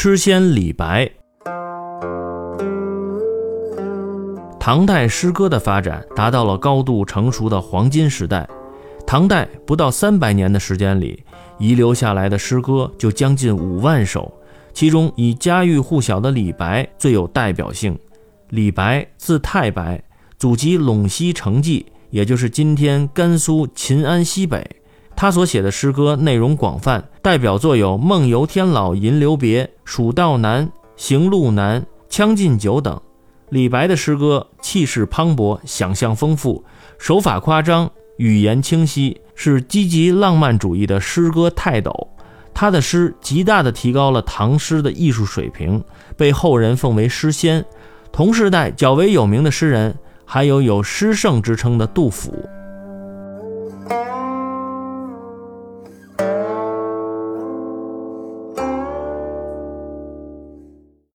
诗仙李白。唐代诗歌的发展达到了高度成熟的黄金时代。唐代不到三百年的时间里，遗留下来的诗歌就将近五万首，其中以家喻户晓的李白最有代表性。李白字太白，祖籍陇西成纪，也就是今天甘肃秦安西北。他所写的诗歌内容广泛，代表作有《梦游天姥吟留别》《蜀道难》《行路难》《将进酒》等。李白的诗歌气势磅礴，想象丰富，手法夸张，语言清晰，是积极浪漫主义的诗歌泰斗。他的诗极大地提高了唐诗的艺术水平，被后人奉为诗仙。同时代较为有名的诗人，还有有诗圣之称的杜甫。